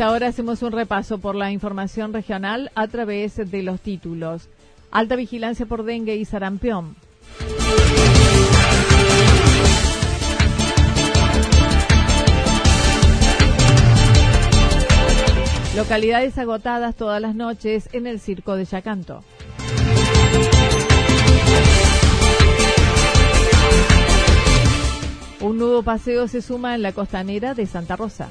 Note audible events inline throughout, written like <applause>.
Ahora hacemos un repaso por la información regional a través de los títulos. Alta vigilancia por dengue y sarampión. Localidades agotadas todas las noches en el circo de Yacanto. Un nuevo paseo se suma en la costanera de Santa Rosa.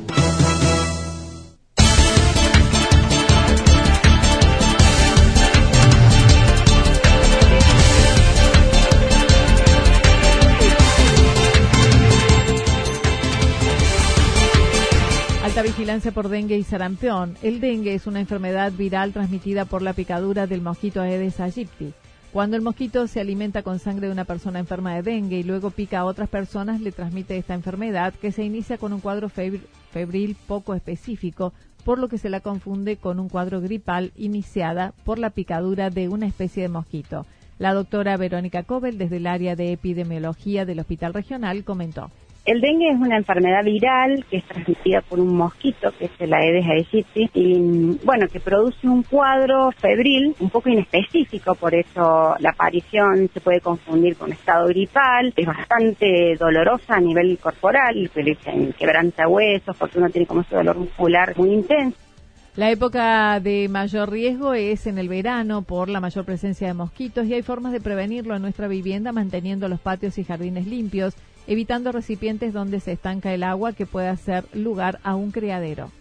Vigilancia por dengue y sarampión. El dengue es una enfermedad viral transmitida por la picadura del mosquito Aedes aegypti. Cuando el mosquito se alimenta con sangre de una persona enferma de dengue y luego pica a otras personas, le transmite esta enfermedad que se inicia con un cuadro febril poco específico, por lo que se la confunde con un cuadro gripal iniciada por la picadura de una especie de mosquito. La doctora Verónica Cobel, desde el área de epidemiología del Hospital Regional, comentó. El dengue es una enfermedad viral que es transmitida por un mosquito, que es el Aedes aegypti, y bueno, que produce un cuadro febril un poco inespecífico, por eso la aparición se puede confundir con estado gripal, es bastante dolorosa a nivel corporal, que le dicen quebranta huesos, porque uno tiene como ese dolor muscular muy intenso. La época de mayor riesgo es en el verano por la mayor presencia de mosquitos y hay formas de prevenirlo en nuestra vivienda manteniendo los patios y jardines limpios evitando recipientes donde se estanca el agua que pueda ser lugar a un criadero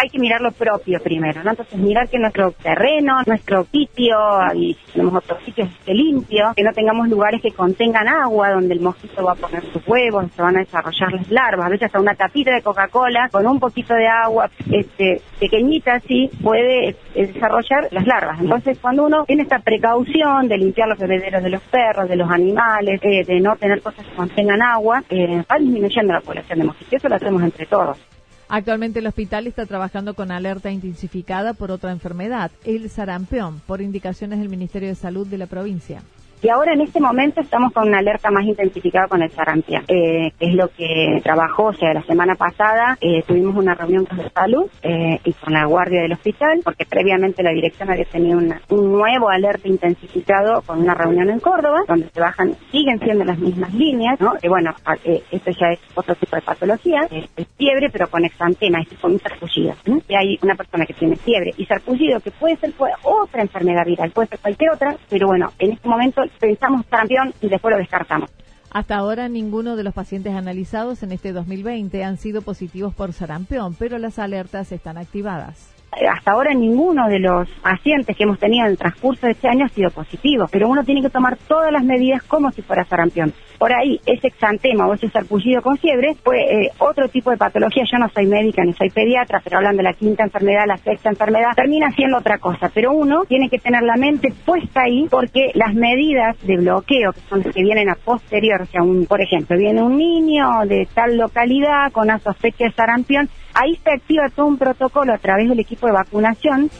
hay que mirar lo propio primero, ¿no? Entonces mirar que nuestro terreno, nuestro sitio, y si tenemos otros sitios esté limpio, que no tengamos lugares que contengan agua donde el mosquito va a poner sus huevos, se van a desarrollar las larvas, a veces hasta una tapita de Coca-Cola con un poquito de agua, este, pequeñita así, puede eh, desarrollar las larvas. Entonces cuando uno tiene esta precaución de limpiar los bebederos de los perros, de los animales, eh, de no tener cosas que contengan agua, eh, va disminuyendo la población de mosquitos, eso lo hacemos entre todos. Actualmente el hospital está trabajando con alerta intensificada por otra enfermedad, el sarampión, por indicaciones del Ministerio de Salud de la provincia. Y ahora en este momento estamos con una alerta más intensificada con el sarampión, eh, es lo que trabajó, o sea, la semana pasada eh, tuvimos una reunión con la salud eh, y con la guardia del hospital, porque previamente la dirección había tenido un nuevo alerta intensificado con una reunión en Córdoba, donde se bajan, siguen siendo las mismas líneas, ¿no? Que bueno, esto ya es otro tipo de patología, es, fiebre, pero con exantema, es con un sarpullido. Y hay una persona que tiene fiebre y sarpullido, que puede ser otra enfermedad viral, puede ser cualquier otra, pero bueno, en este momento pensamos sarampión y después lo descartamos. Hasta ahora ninguno de los pacientes analizados en este 2020 han sido positivos por sarampión, pero las alertas están activadas hasta ahora ninguno de los pacientes que hemos tenido en el transcurso de este año ha sido positivo, pero uno tiene que tomar todas las medidas como si fuera sarampión. Por ahí, ese exantema o ese sarpullido con fiebre fue eh, otro tipo de patología. Yo no soy médica ni soy pediatra, pero hablando de la quinta enfermedad, la sexta enfermedad, termina siendo otra cosa. Pero uno tiene que tener la mente puesta ahí porque las medidas de bloqueo, que son las que vienen a posterior, o sea, un, por ejemplo, viene un niño de tal localidad con una sospecha de sarampión, ahí se activa todo un protocolo a través del equipo de vacunación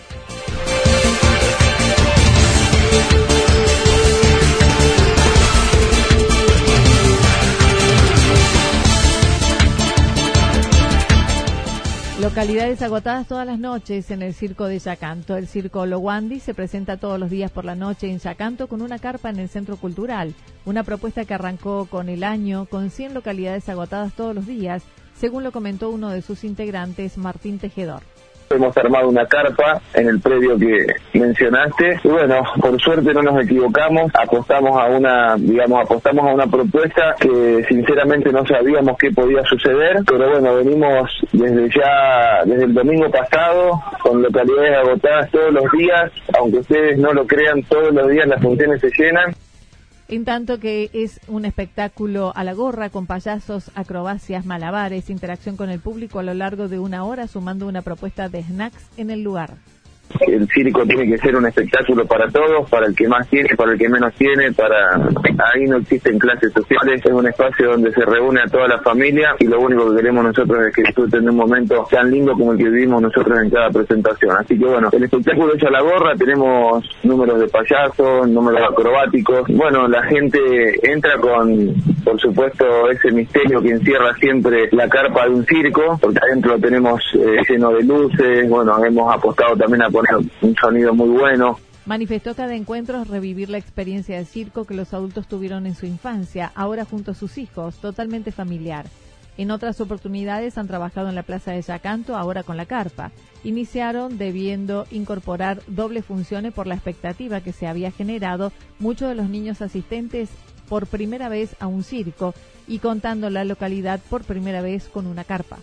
Localidades agotadas todas las noches en el circo de Yacanto. El circo Lowandi se presenta todos los días por la noche en Yacanto con una carpa en el centro cultural. Una propuesta que arrancó con el año con 100 localidades agotadas todos los días, según lo comentó uno de sus integrantes, Martín Tejedor. Hemos armado una carpa en el predio que mencionaste. Y bueno, por suerte no nos equivocamos, apostamos a una, digamos, apostamos a una propuesta que sinceramente no sabíamos qué podía suceder, pero bueno, venimos desde ya, desde el domingo pasado, con localidades agotadas todos los días, aunque ustedes no lo crean, todos los días las funciones se llenan en tanto que es un espectáculo a la gorra con payasos, acrobacias, malabares, interacción con el público a lo largo de una hora, sumando una propuesta de snacks en el lugar el circo tiene que ser un espectáculo para todos, para el que más tiene, para el que menos tiene, para ahí no existen clases sociales, es un espacio donde se reúne a toda la familia y lo único que queremos nosotros es que disfruten de un momento tan lindo como el que vivimos nosotros en cada presentación. Así que bueno, el espectáculo hecho a la gorra, tenemos números de payasos, números acrobáticos, bueno, la gente entra con, por supuesto, ese misterio que encierra siempre la carpa de un circo, porque adentro tenemos eh, lleno de luces, bueno, hemos apostado también a poner un sonido muy bueno. Manifestó cada encuentro revivir la experiencia de circo que los adultos tuvieron en su infancia, ahora junto a sus hijos, totalmente familiar. En otras oportunidades han trabajado en la Plaza de Yacanto, ahora con la carpa. Iniciaron debiendo incorporar doble funciones por la expectativa que se había generado muchos de los niños asistentes por primera vez a un circo y contando la localidad por primera vez con una carpa.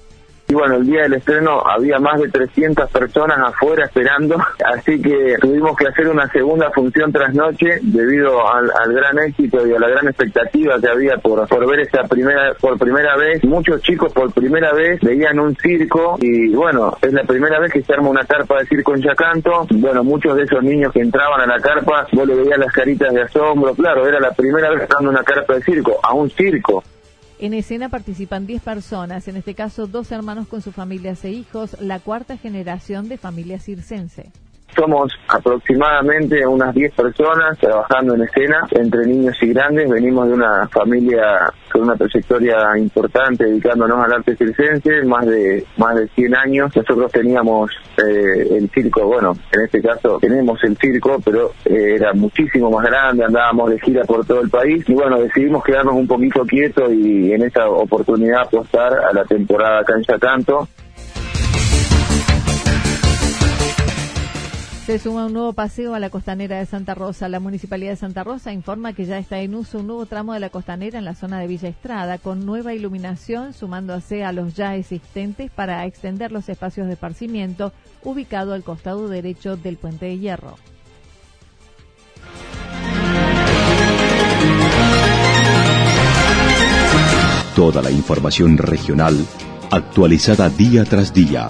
Y bueno, el día del estreno había más de 300 personas afuera esperando, <laughs> así que tuvimos que hacer una segunda función tras noche debido al, gran éxito y a la gran expectativa que había por, por ver esta primera, por primera vez. Muchos chicos por primera vez veían un circo y bueno, es la primera vez que se arma una carpa de circo en Yacanto. Bueno, muchos de esos niños que entraban a la carpa, vos le veías las caritas de asombro, claro, era la primera vez dando una carpa de circo, a un circo. En escena participan 10 personas, en este caso dos hermanos con sus familias e hijos, la cuarta generación de familia circense. Somos aproximadamente unas 10 personas trabajando en escena, entre niños y grandes. Venimos de una familia con una trayectoria importante dedicándonos al arte circense, más de más de 100 años. Nosotros teníamos eh, el circo, bueno, en este caso tenemos el circo, pero eh, era muchísimo más grande, andábamos de gira por todo el país y bueno, decidimos quedarnos un poquito quietos y en esa oportunidad apostar a la temporada Cancha Canto. Se suma un nuevo paseo a la costanera de Santa Rosa. La Municipalidad de Santa Rosa informa que ya está en uso un nuevo tramo de la costanera en la zona de Villa Estrada, con nueva iluminación, sumándose a los ya existentes para extender los espacios de esparcimiento ubicado al costado derecho del puente de hierro. Toda la información regional actualizada día tras día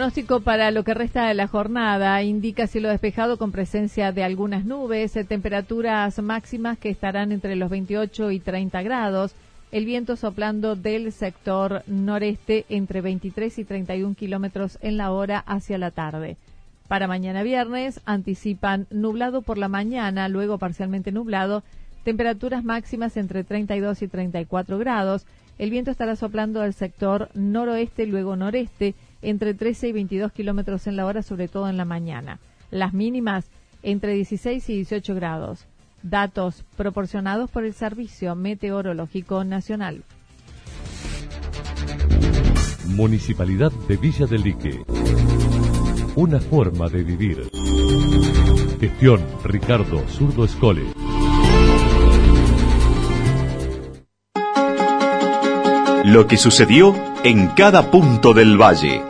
Pronóstico para lo que resta de la jornada indica cielo despejado con presencia de algunas nubes, eh, temperaturas máximas que estarán entre los 28 y 30 grados, el viento soplando del sector noreste entre 23 y 31 kilómetros en la hora hacia la tarde. Para mañana viernes anticipan nublado por la mañana, luego parcialmente nublado, temperaturas máximas entre 32 y 34 grados. El viento estará soplando del sector noroeste, luego noreste, entre 13 y 22 kilómetros en la hora, sobre todo en la mañana. Las mínimas entre 16 y 18 grados. Datos proporcionados por el Servicio Meteorológico Nacional. Municipalidad de Villa del Lique una forma de vivir. Gestión Ricardo Zurdo Escole. Lo que sucedió en cada punto del valle.